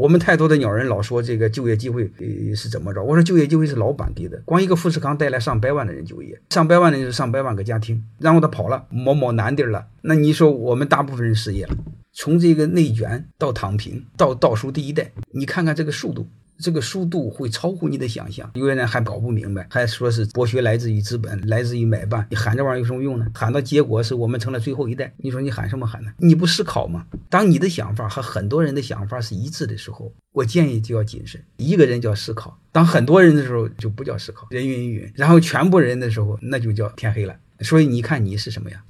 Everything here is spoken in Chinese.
我们太多的鸟人老说这个就业机会呃是怎么着？我说就业机会是老板给的，光一个富士康带来上百万的人就业，上百万的人是上百万个家庭，然后他跑了，某某难地儿了，那你说我们大部分人失业了，从这个内卷到躺平到倒数第一代，你看看这个速度。这个速度会超乎你的想象，有些人还搞不明白，还说是剥削来自于资本，来自于买办。你喊这玩意儿有什么用呢？喊到结果是我们成了最后一代。你说你喊什么喊呢？你不思考吗？当你的想法和很多人的想法是一致的时候，我建议就要谨慎。一个人叫思考，当很多人的时候就不叫思考，人云亦云。然后全部人的时候，那就叫天黑了。所以你看你是什么呀？